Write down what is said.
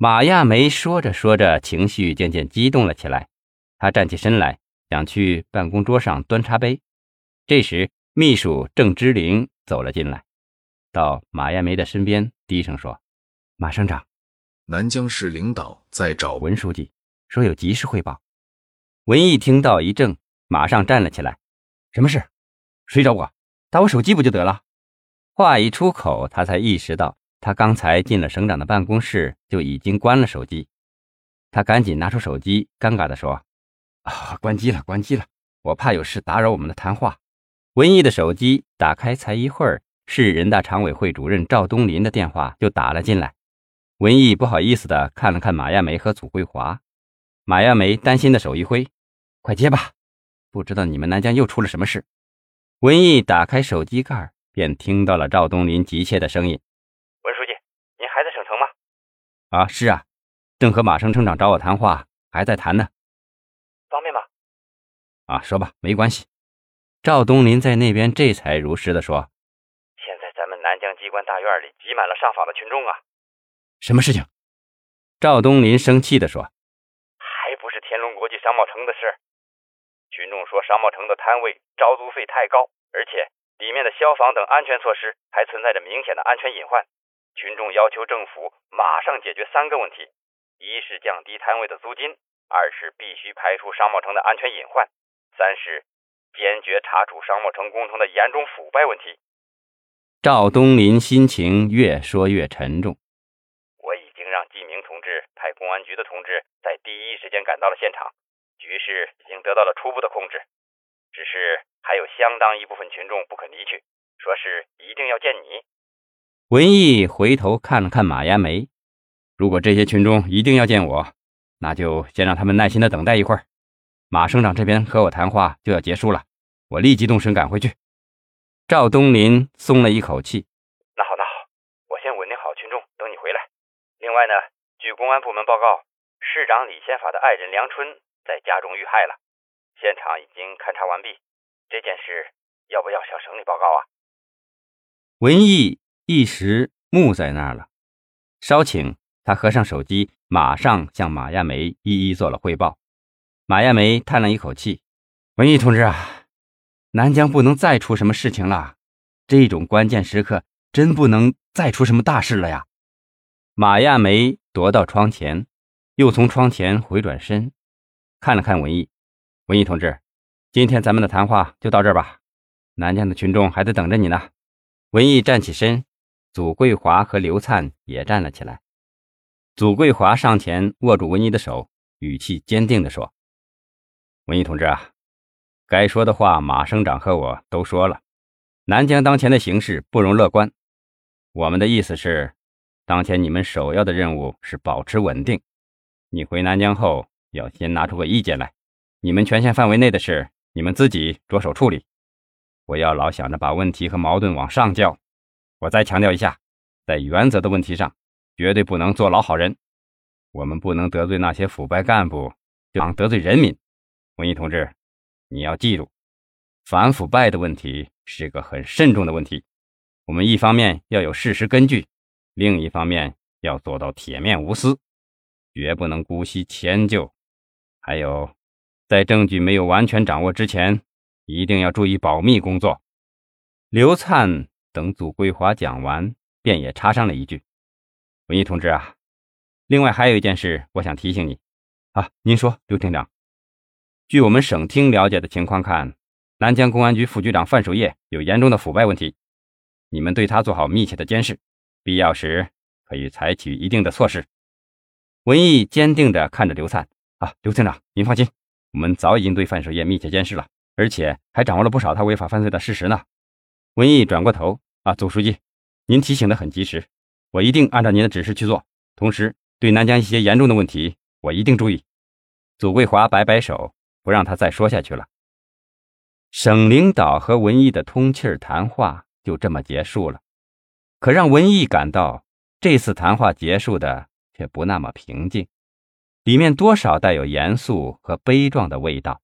马亚梅说着说着，情绪渐渐激动了起来。她站起身来，想去办公桌上端茶杯。这时，秘书郑芝玲走了进来，到马亚梅的身边，低声说：“马省长，南江市领导在找文书记，说有急事汇报。”文艺听到一怔，马上站了起来：“什么事？谁找我？打我手机不就得了？”话一出口，他才意识到。他刚才进了省长的办公室，就已经关了手机。他赶紧拿出手机，尴尬地说：“啊，关机了，关机了，我怕有事打扰我们的谈话。”文艺的手机打开才一会儿，市人大常委会主任赵东林的电话就打了进来。文艺不好意思地看了看马亚梅和祖桂华，马亚梅担心的手一挥：“快接吧，不知道你们南疆又出了什么事。”文艺打开手机盖，便听到了赵东林急切的声音。啊，是啊，正和马省省长找我谈话，还在谈呢。方便吗？啊，说吧，没关系。赵东林在那边这才如实的说：“现在咱们南疆机关大院里挤满了上访的群众啊。”什么事情？赵东林生气的说：“还不是天龙国际商贸城的事。群众说商贸城的摊位招租费太高，而且里面的消防等安全措施还存在着明显的安全隐患。”群众要求政府马上解决三个问题：一是降低摊位的租金，二是必须排除商贸城的安全隐患，三是坚决查处商贸城工程的严重腐败问题。赵东林心情越说越沉重。我已经让季明同志派公安局的同志在第一时间赶到了现场，局势已经得到了初步的控制，只是还有相当一部分群众不肯离去，说是一定要见你。文艺回头看了看马亚梅，如果这些群众一定要见我，那就先让他们耐心的等待一会儿。马省长这边和我谈话就要结束了，我立即动身赶回去。赵东林松了一口气。那好，那好，我先稳定好群众，等你回来。另外呢，据公安部门报告，市长李宪法的爱人梁春在家中遇害了，现场已经勘查完毕。这件事要不要向省里报告啊？文艺。一时木在那儿了，稍请他合上手机，马上向马亚梅一一做了汇报。马亚梅叹了一口气：“文艺同志啊，南疆不能再出什么事情了，这种关键时刻真不能再出什么大事了呀。”马亚梅踱到窗前，又从窗前回转身，看了看文艺：“文艺同志，今天咱们的谈话就到这儿吧，南疆的群众还在等着你呢。”文艺站起身。祖桂华和刘灿也站了起来。祖桂华上前握住文一的手，语气坚定地说：“文一同志啊，该说的话马省长和我都说了。南疆当前的形势不容乐观。我们的意思是，当前你们首要的任务是保持稳定。你回南疆后要先拿出个意见来。你们权限范围内的事，你们自己着手处理。不要老想着把问题和矛盾往上交。”我再强调一下，在原则的问题上，绝对不能做老好人。我们不能得罪那些腐败干部，就想得罪人民。文艺同志，你要记住，反腐败的问题是个很慎重的问题。我们一方面要有事实根据，另一方面要做到铁面无私，绝不能姑息迁就。还有，在证据没有完全掌握之前，一定要注意保密工作。刘灿。等祖桂华讲完，便也插上了一句：“文艺同志啊，另外还有一件事，我想提醒你。啊，您说，刘厅长。据我们省厅了解的情况看，南江公安局副局长范守业有严重的腐败问题，你们对他做好密切的监视，必要时可以采取一定的措施。”文艺坚定地看着刘灿：“啊，刘厅长，您放心，我们早已经对范守业密切监视了，而且还掌握了不少他违法犯罪的事实呢。”文艺转过头。啊，总书记，您提醒的很及时，我一定按照您的指示去做。同时，对南疆一些严重的问题，我一定注意。祖桂华摆摆手，不让他再说下去了。省领导和文艺的通气儿谈话就这么结束了。可让文艺感到，这次谈话结束的却不那么平静，里面多少带有严肃和悲壮的味道。